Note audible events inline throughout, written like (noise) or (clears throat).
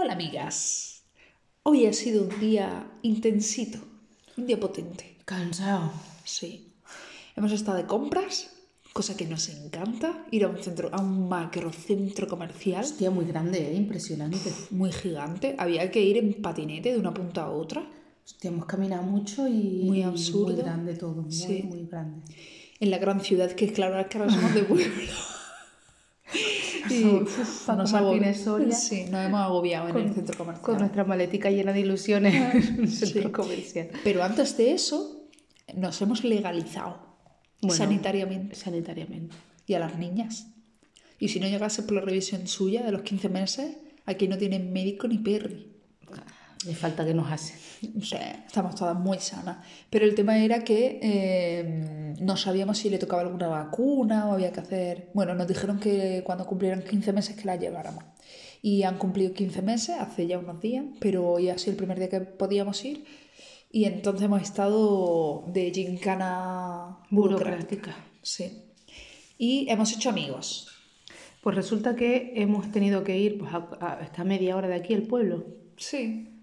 Hola amigas. Hoy ha sido un día intensito, un día potente. Cansado. Sí. Hemos estado de compras, cosa que nos encanta, ir a un centro, a un macrocentro comercial Hostia, muy grande, ¿eh? impresionante. muy gigante. Había que ir en patinete de una punta a otra. Hostia, hemos caminado mucho y Muy absurdo. muy grande todo, muy, Sí. muy grande. En la gran ciudad, que claro, es que ahora somos de pueblo. (laughs) Somos uf, Paco nos Martínez Soria. Sí, nos hemos agobiado en el centro comercial. Con nuestra maletica llena de ilusiones (laughs) en un centro Sí. comercial. Pero antes de eso, nos hemos legalizado Bueno. sanitariamente. Sanitariamente. Y a las niñas. Y si no llegase por la revisión suya de los 15 meses, aquí no tienen médico ni perri. Le falta que nos hace. O sea, estamos todas muy sanas. Pero el tema era que eh, no sabíamos si le tocaba alguna vacuna o había que hacer... Bueno, nos dijeron que cuando cumplieran 15 meses que la lleváramos. Y han cumplido 15 meses, hace ya unos días, pero hoy ha sido el primer día que podíamos ir. Y entonces hemos estado de gincana burocrática. Burocrática. Sí. Y hemos hecho amigos. Pues resulta que hemos tenido que ir pues, a, a- está a media hora de aquí el pueblo. Sí.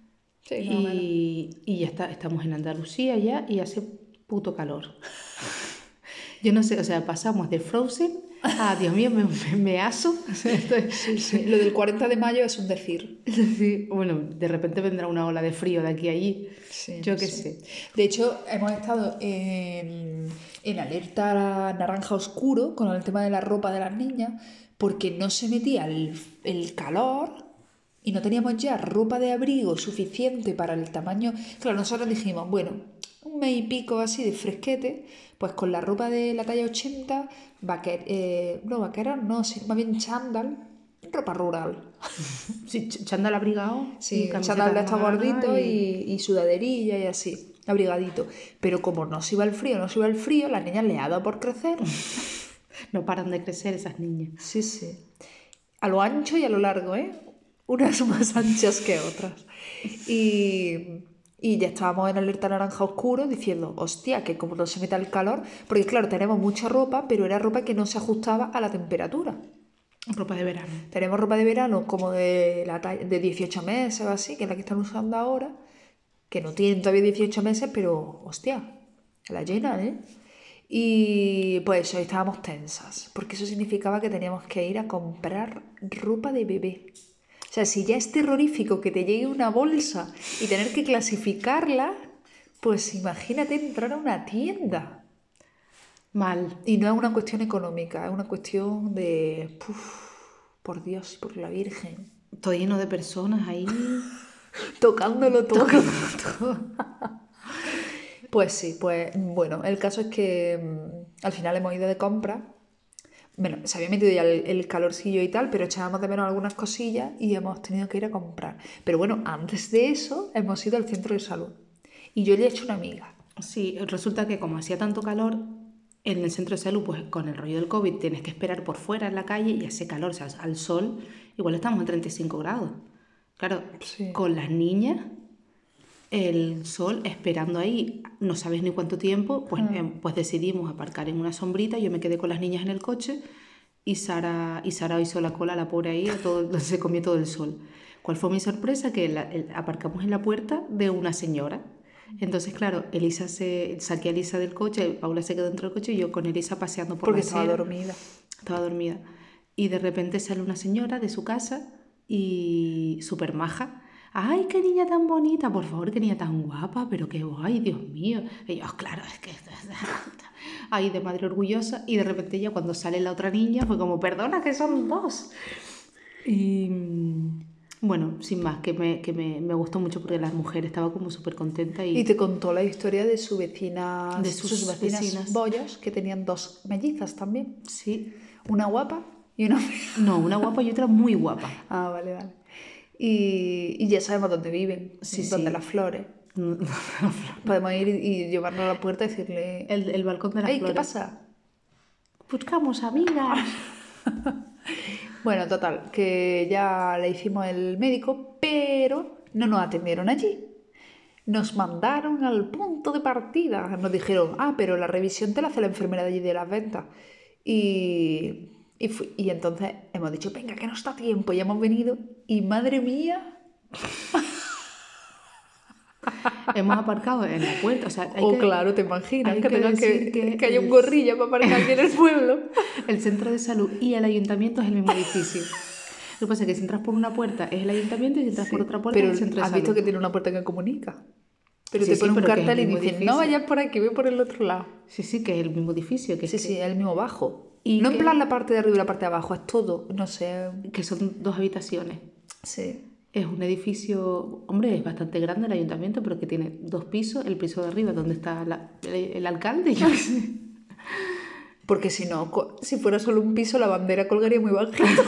Sí. Y, y ya está, estamos en Andalucía ya y hace puto calor. (laughs) Yo no sé, o sea, pasamos de Frozen a, Dios mío, me, me, me aso. (laughs) Sí, sí. (laughs) Lo del 40 de mayo es un decir. Sí, bueno, de repente vendrá una ola de frío de aquí a allí. Sí, Yo qué sé. sé. De hecho, hemos estado en, en alerta naranja oscuro con el tema de la ropa de las niñas porque no se metía el, el calor y no teníamos ya ropa de abrigo suficiente para el tamaño. Claro, nosotros dijimos, bueno, un mes y pico así de fresquete, pues con la ropa de la talla 80, vaquer, eh, no vaqueros, no, sino más bien chándal, ropa rural. (laughs) Sí, ch- chándal abrigado. Sí, chándal de estos gorditos y- y, y sudaderilla y así, abrigadito. Pero como no se iba el frío, no se iba el frío, las niñas le ha dado por crecer. (laughs) No paran de crecer esas niñas. Sí, sí. A lo ancho y a lo largo, ¿eh? Unas (laughs) más anchas que otras. Y, y ya estábamos en alerta naranja oscuro diciendo, hostia, que como no se meta el calor, porque claro, tenemos mucha ropa, pero era ropa que no se ajustaba a la temperatura. Ropa de verano. Tenemos ropa de verano como de, la talla- de 18 meses o así, que es la que están usando ahora, que no tienen todavía 18 meses, pero hostia, la llenan, ¿eh? Y pues hoy estábamos tensas, porque eso significaba que teníamos que ir a comprar ropa de bebé. O sea, si ya es terrorífico que te llegue una bolsa y tener que clasificarla, pues imagínate entrar a una tienda. Mal. Y no es una cuestión económica, es una cuestión de, puf, por Dios, por la Virgen. Todo lleno de personas ahí. (laughs) Tocándolo todo. (laughs) pues sí, pues bueno, el caso es que mm, al final hemos ido de compra. Bueno, se había metido ya el, el calorcillo y tal, pero echábamos de menos algunas cosillas y hemos tenido que ir a comprar. Pero bueno, antes de eso hemos ido al centro de salud. Y yo le he hecho una amiga. Sí, resulta que como hacía tanto calor, en el centro de salud, pues con el rollo del COVID, tienes que esperar por fuera en la calle y hace calor, o sea, al sol, igual estamos a 35 grados. Claro, Sí. con las niñas, el sol esperando ahí, no sabes ni cuánto tiempo, pues, Mm. em, pues decidimos aparcar en una sombrita, yo me quedé con las niñas en el coche y Sara, y Sara hizo la cola, la pobre ahí, todo, (laughs) se comió todo el sol. ¿Cuál fue mi sorpresa? Que la- el- aparcamos en la puerta de una señora. Entonces, claro, Elisa se, saqué a Elisa del coche, Paula se quedó dentro del coche y yo con Elisa paseando por Porque la estaba acera. dormida. Estaba dormida. Y de repente sale una señora de su casa y súper maja. ¡Ay, qué niña tan bonita! Por favor, qué niña tan guapa, pero qué guay, Dios mío. Y yo, claro, es que... Ahí de madre orgullosa. Y de repente ella cuando sale la otra niña fue como, perdona, que son dos. Y mm, bueno, sin más, que me, que me, me gustó mucho porque la mujer estaba como súper contenta y... Y te contó la historia de su vecina, De sus vecinas vecinas. bollos, que tenían dos mellizas también. Sí. Una guapa y una. No, una guapa y otra muy guapa. Ah, vale, vale. Y, y ya sabemos dónde viven, Sí, dónde sí. (laughs) las flores. Podemos ir y llevarlo a la puerta y decirle, El, el balcón de las ¡Ey, qué flores. pasa! Buscamos amigas. (laughs) Bueno, total, que ya le hicimos el médico, pero no nos atendieron allí. Nos mandaron al punto de partida. Nos dijeron, ah, pero la revisión te la hace la enfermera de allí de las ventas. Y, y, fui- y entonces hemos dicho, venga, que no está tiempo. Y hemos venido y madre mía, (laughs) Hemos aparcado en la puerta. O sea, hay o que- claro, te imaginas hay que, que tengas que, que que haya un gorrilla para aparcar aquí en el pueblo. (laughs) el centro de salud y el ayuntamiento es el mismo edificio. Lo que pasa es que si entras por una puerta es el ayuntamiento y si entras por otra puerta Pero es el centro de has visto salud. que tiene una puerta que comunica. Pero Sí, te sí, pone un cartel y el mismo dice, no vayas por aquí, ve por el otro lado. Sí, sí, que es el mismo edificio. Que, Sí, es sí, es el mismo bajo. ¿Y no qué? en plan la parte de arriba y la parte de abajo, es todo, no sé. que, que son dos habitaciones. Sí. Es un edificio, hombre, es bastante grande el ayuntamiento, pero que tiene dos pisos. El piso de arriba donde está la- el, el alcalde, yo qué sé. Porque si no, si fuera solo un piso, la bandera colgaría muy bajito. (laughs)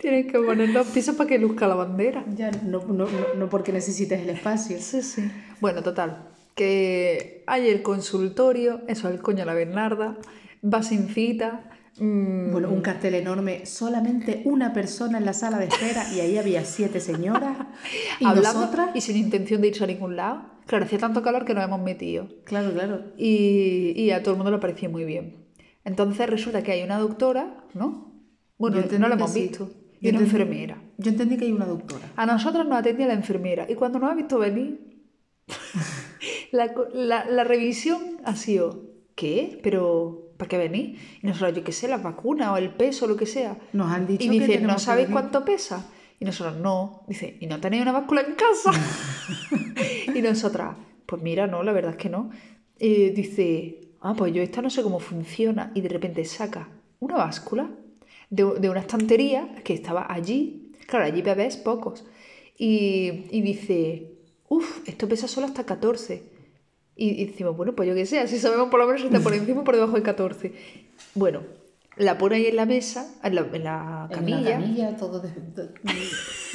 Tienes que poner dos pisos para que luzca la bandera. Ya, no, no, no, no porque necesites el espacio. Sí, sí. Bueno, total. Que hay el consultorio, eso, el coño la Bernarda, va sin cita. mm, Bueno, un cartel enorme, solamente una persona en la sala de espera y ahí había siete señoras. (laughs) Y hablando nosotras, y sin intención de irse a ningún lado. Claro, hacía tanto calor que nos hemos metido. claro, claro. Y, y a todo el mundo le pareció muy bien. Entonces resulta que hay una doctora, ¿no? Bueno, no la hemos sí. visto. Y Yo una entendí- enfermera. Yo entendí que hay una doctora. A nosotros nos atendía la enfermera. Y cuando nos ha visto venir, la, co- la- la revisión ha sido, ¿qué? ¿Pero para qué venís? Y nosotros, yo qué sé, las vacunas o el peso o lo que sea. Nos han dicho Y que ¿no sabéis venir". cuánto pesa? Y nosotros, no. Dice, ¿y no tenéis una báscula en casa? (laughs) y nosotras, pues mira, no, la verdad es que no. Y dice, ah, pues yo esta no sé cómo funciona. Y de repente saca una báscula de, de una estantería que estaba allí. Claro, allí bebés pocos. Y, y dice, uff, esto pesa solo hasta 14. Y, y decimos, bueno, pues yo qué sé, así sabemos por lo menos si está por (laughs) encima o por debajo de 14. Bueno, la pone ahí en la mesa, en la, en la En camilla. la camilla, todo des- de-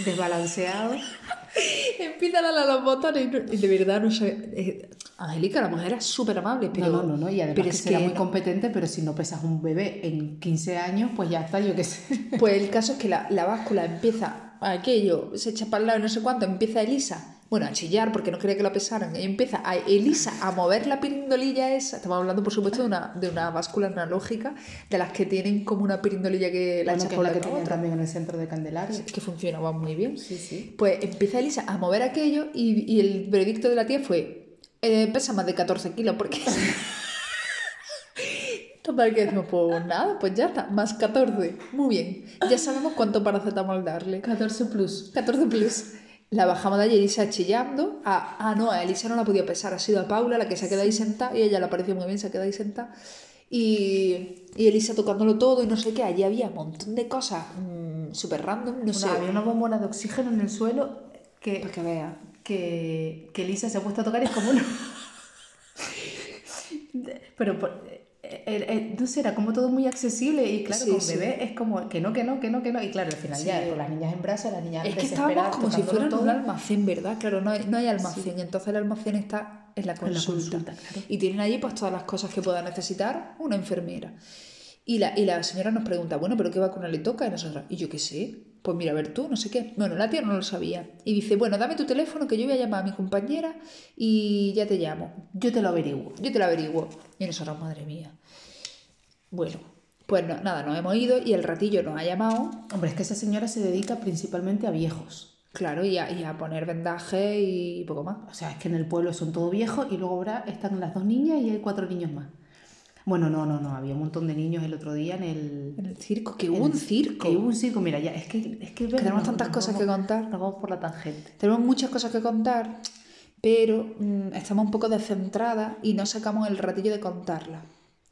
desbalanceado. (laughs) Empieza a darle a los botones y, no- y de verdad no sé. eh, Angélica, la mujer era súper amable, pero. no, no, no, y además pero que es será muy competente, pero si no pesas un bebé en 15 años, pues ya está, yo qué sé. Pues el caso es que la, la (laughs) báscula empieza aquello, se echa para el lado y no sé cuánto, empieza Elisa, bueno, a chillar porque no quería que la pesaran, y empieza a Elisa a mover la pirindolilla esa, estamos hablando por supuesto de una, de una báscula analógica, de las que tienen como una pirindolilla que la Bueno, que es la que tenían también en el centro de Candelaria. Es que funcionaba muy bien. Sí, sí. Pues empieza Elisa a mover aquello y, y el veredicto de la tía fue, eh, pesa más de 14 kilos porque... (laughs) Total que decimos, pues nada, pues ya está, más 14. Muy bien, ya sabemos cuánto paracetamol darle. 14 plus. 14 plus. La bajamos de allí, Elisa chillando. Ah, ah, no, a Elisa no la podía pesar, ha sido a Paula la que se ha quedado ahí sentada y a ella le pareció muy bien, se ha quedado ahí sentada. Y, y Elisa tocándolo todo y no sé qué, allí había un montón de cosas mm, súper random, no sé. Había una bombona de oxígeno en el suelo que, Para que veas. que, que Lisa se ha puesto a tocar y es como una... (laughs) Pero, por- eh, no sé, era como todo muy accesible y claro, Sí, con sí. bebé es como que no, que no, que no, que no. Y claro, al final ya, con las niñas en brazos, las niñas Es que estábamos como si fuera un todo. almacén, ¿verdad? Claro, no hay, no hay almacén, entonces el almacén está en la la consulta. consulta, claro. Y tienen allí pues todas las cosas que pueda necesitar una enfermera. Y la, y la señora nos pregunta, bueno, ¿pero qué vacuna le toca? Y nosotros, y yo qué sé, pues mira, a ver tú, no sé qué. Bueno, la tía no lo sabía. Y dice, bueno, dame tu teléfono que yo voy a llamar a mi compañera y ya te llamo. Yo te lo averiguo. Yo te lo averiguo. Y nosotros, madre mía. Bueno, pues no- nada, nos hemos ido y el ratillo nos ha llamado Hombre, es que esa señora se dedica principalmente a viejos. Claro, y a, y a poner vendaje y poco más. O sea, es que en el pueblo son todos viejos y luego ahora están las dos niñas y hay cuatro niños más. Bueno, no, no, no, había un montón de niños el otro día en el... En el circo, que hubo un circo. Que hubo un circo, mira, ya, es que... Es que, tenemos tantas cosas que contar. Nos vamos por la tangente. Tenemos muchas cosas que contar, pero mm, estamos un poco descentradas y no sacamos el ratillo de contarlas.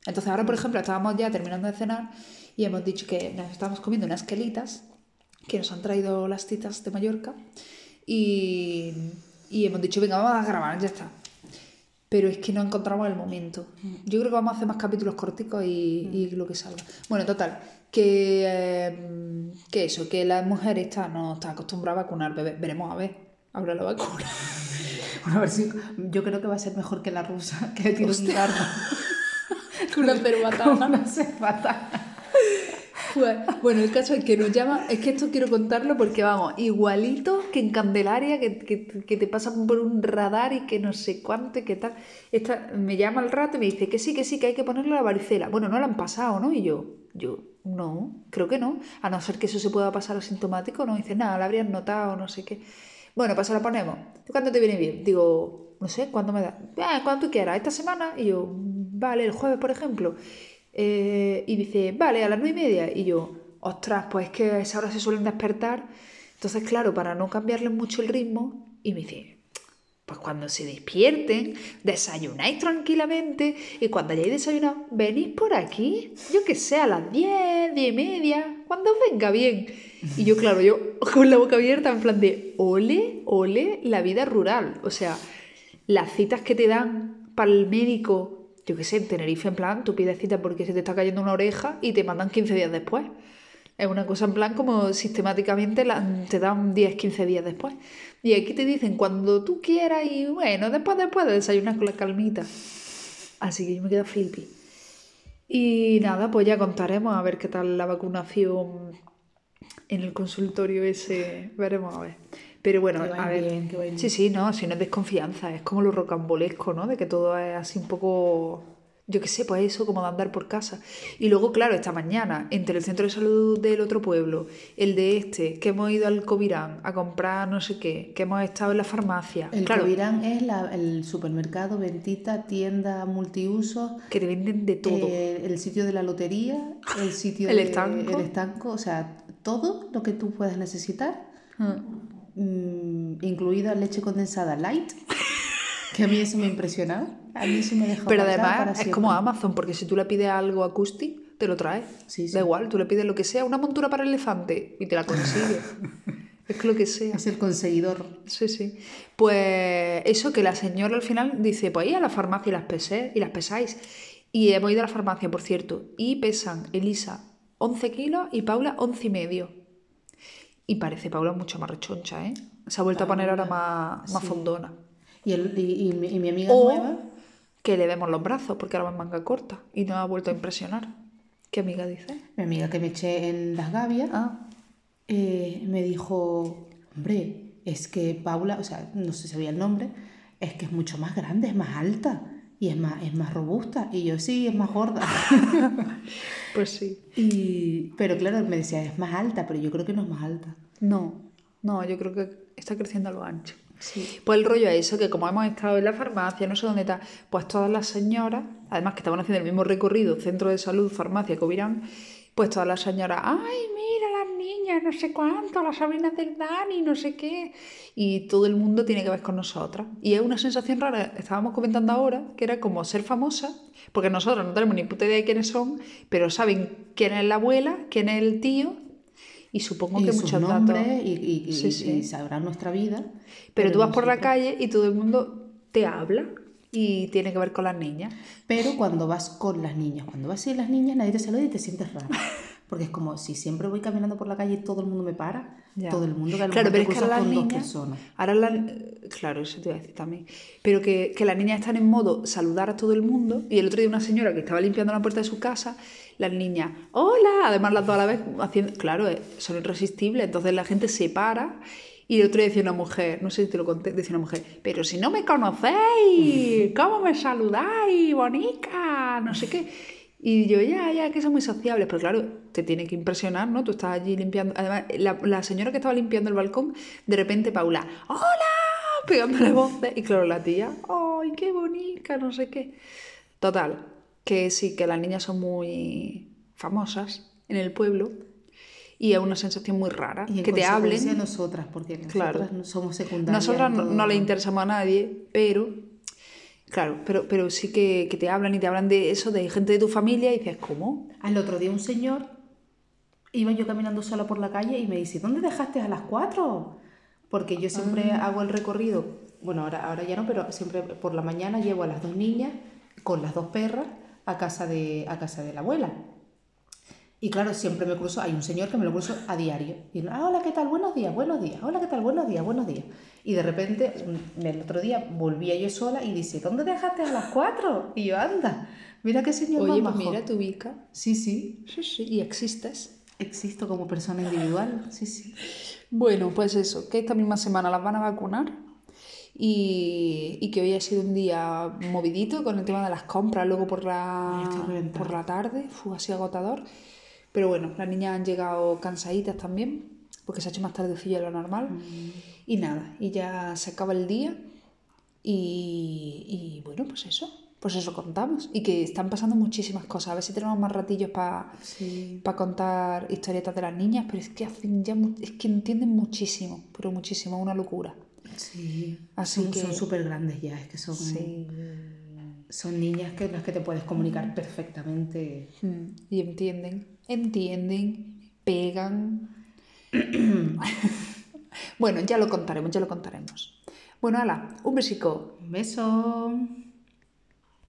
Entonces ahora, por ejemplo, estábamos ya terminando de cenar y hemos dicho que nos estábamos comiendo unas quelitas que nos han traído las titas de Mallorca y, y hemos dicho, venga, vamos a grabar, ya está. Pero es que no encontramos el momento. Yo creo que vamos a hacer más capítulos corticos y, y lo que salga. Bueno, total, que, eh, que eso, que la mujer está, no está acostumbrada a vacunar bebés. Veremos a ver, ahora la vacuna. (laughs) Bueno, a ver si... Yo creo que va a ser mejor que la rusa, que tiene un dardo. Una cerbatana. Una cerbatana. Bueno, el caso es que nos llama, es que esto quiero contarlo porque vamos, igualito que en Candelaria, que, que, que te pasan por un radar y que no sé cuánto y que tal. Esta me llama al rato y me dice que sí, que sí, que hay que ponerle la varicela. Bueno, no la han pasado, ¿no? Y yo, yo, no, creo que no. A no ser que eso se pueda pasar asintomático, no dice nada, la habrían notado, no sé qué. Bueno, pues se la ponemos. ¿Cuándo te viene bien? Digo, no sé, ¿cuándo me da? Ah, cuando tú quieras, esta semana. Y yo, vale, el jueves, por ejemplo. Eh, y dice, vale, a las nueve y media. Y yo, ostras, pues es que a esa hora se suelen despertar. Entonces, claro, para no cambiarle mucho el ritmo, y me dice, pues cuando se despierten, desayunáis tranquilamente y cuando hayáis desayunado, venís por aquí, yo que sé, a las 10, 10 y media, cuando os venga bien. Y yo, claro, yo (laughs) con la boca abierta en plan de, ole, ole, la vida rural. O sea, las citas que te dan para el médico, yo que sé, en Tenerife, en plan, tú pides cita porque se te está cayendo una oreja y te mandan 15 días después. Es una cosa en plan como sistemáticamente te dan 10, 15 días después. Y aquí te dicen cuando tú quieras y bueno, después, después de desayunar con la calmita. Así que yo me quedo flippy. Y nada, pues ya contaremos a ver qué tal la vacunación en el consultorio ese. Veremos a ver. Pero bueno, a ver. sí, sí, no, si no es desconfianza, es como lo rocambolesco, ¿no? De que todo es así un poco yo qué sé, pues eso, como de andar por casa. Y luego, claro, esta mañana, entre el centro de salud del otro pueblo, el de este, que hemos ido al Covirán a comprar no sé qué, que hemos estado en la farmacia. El Covirán es el supermercado, ventita, tienda multiuso. Que te venden de todo. Eh, el sitio de la lotería, el sitio (laughs) el de, estanco. El estanco, o sea, todo lo que tú puedas necesitar, ah. Mm, incluida leche condensada light. Que a mí eso me ha impresionado. A mí eso me dejó Pero además es como Amazon, porque si tú le pides algo a Custi, te lo trae. Da igual, tú le pides lo que sea, una montura para elefante y te la consigue. (laughs) es lo que sea. Es el conseguidor. Sí, sí. Pues eso que la señora al final dice, pues ir a la farmacia y las pesé, y las pesáis. Y hemos ido a la farmacia, por cierto, y pesan Elisa 11 kilos y Paula 11 y medio. Y parece Paula mucho más rechoncha, ¿eh? Se ha vuelto a poner ahora más, más fondona. ¿Y, el, y, mi amiga nueva? Que le vemos los brazos porque ahora va en manga corta y no ha vuelto a impresionar. ¿Qué amiga dice? Mi amiga que me eché en las gavias ah. eh, me dijo, hombre, es que Paula, o sea, no sé si sabía el nombre, es que es mucho más grande, es más alta y es más, es más robusta. Y yo, sí, es más gorda. (laughs) pues sí. Y, pero claro, me decía, es más alta, pero yo creo que no es más alta. No, no, yo creo que está creciendo a lo ancho. Pues el rollo es eso, que como hemos estado en la farmacia, no sé dónde está, pues todas las señoras, además que estaban haciendo el mismo recorrido, centro de salud, farmacia, Covirán, pues todas las señoras, ay, niñas, no sé cuánto, las sobrinas del Dani, no sé qué, y todo el mundo tiene que ver con nosotras. Y es una sensación rara, estábamos comentando ahora, que era como ser famosa, porque nosotros no tenemos ni puta idea de quiénes son, pero saben quién es la abuela, quién es el tío, y supongo que muchos datos. Y, y, sabrán nuestra vida. Pero, tú vas por la calle y todo el mundo te habla y tiene que ver con las niñas. Pero cuando vas con las niñas, cuando vas sin las niñas, nadie te saluda y te sientes raro. (laughs) Porque es como si siempre voy caminando por la calle y todo el mundo me para, todo el mundo que Claro, pero es que las niñas, ahora claro, eso te iba a decir también, pero que, que las niñas están en modo saludar a todo el mundo y el otro día una señora que estaba limpiando la puerta de su casa las niñas, hola, además las dos a la vez haciendo, claro, eh, son irresistibles, entonces la gente se para y el otro día decía una mujer, no sé si te lo conté, decía una mujer, pero si no me conocéis, ¿cómo me saludáis, bonica? No sé qué. Y yo, ya, ya, que son muy sociables, pero claro, te tiene que impresionar, ¿no? Tú estás allí limpiando. Además, la, la señora que estaba limpiando el balcón, de repente Paula, ¡Hola! pegándole voces. Y claro, la tía, ¡ay, qué bonita! No sé qué. Total, que sí, que las niñas son muy famosas en el pueblo y es una sensación muy rara que te hablen. nosotras, porque nosotras no somos secundarias. Nosotras no, le interesamos a nadie, pero claro, pero, pero sí que, que, te hablan y te hablan de eso, de gente de tu familia y dices, ¿cómo? Al otro día un señor, iba yo caminando sola por la calle y me dice, ¿dónde dejaste a las cuatro? Porque yo siempre ah. hago el recorrido, bueno, ahora, ahora ya no, pero siempre por la mañana llevo a las dos niñas con las dos perras a casa de, a casa de la abuela. Y claro, siempre me cruzo, hay un señor que me lo cruzo a diario. Y ah, hola, ¿qué tal? Buenos días, buenos días. Hola, ¿qué tal? Buenos días, buenos días. Y de repente, mm, el otro día volvía yo sola y dice, ¿dónde dejaste a las cuatro? Y yo, anda, mira qué señor Oye, más pues mira, te ubica. Sí, sí. Sí, sí. Y existes. Existo como persona individual, sí, sí. Bueno, pues eso, que esta misma semana las van a vacunar y, que hoy ha sido un día movidito con el tema de las compras, luego por la, por la tarde, fue así agotador. Pero bueno, las niñas han llegado cansaditas también, porque se ha hecho más tardecilla de lo normal. Y nada, y ya se acaba el día. Y, y bueno, pues eso, pues eso contamos. Y que están pasando muchísimas cosas. A ver si tenemos más ratillos para Sí. contar historietas de las niñas, pero es que hacen ya es que entienden muchísimo, pero muchísimo, una locura. Sí. Así son que- son súper grandes ya, es que son, Sí. son niñas que las que te puedes comunicar perfectamente. Mm, Y entienden, entienden, pegan. (clears throat) bueno, ya lo contaremos, ya lo contaremos. Bueno, ala, un besico. Un beso.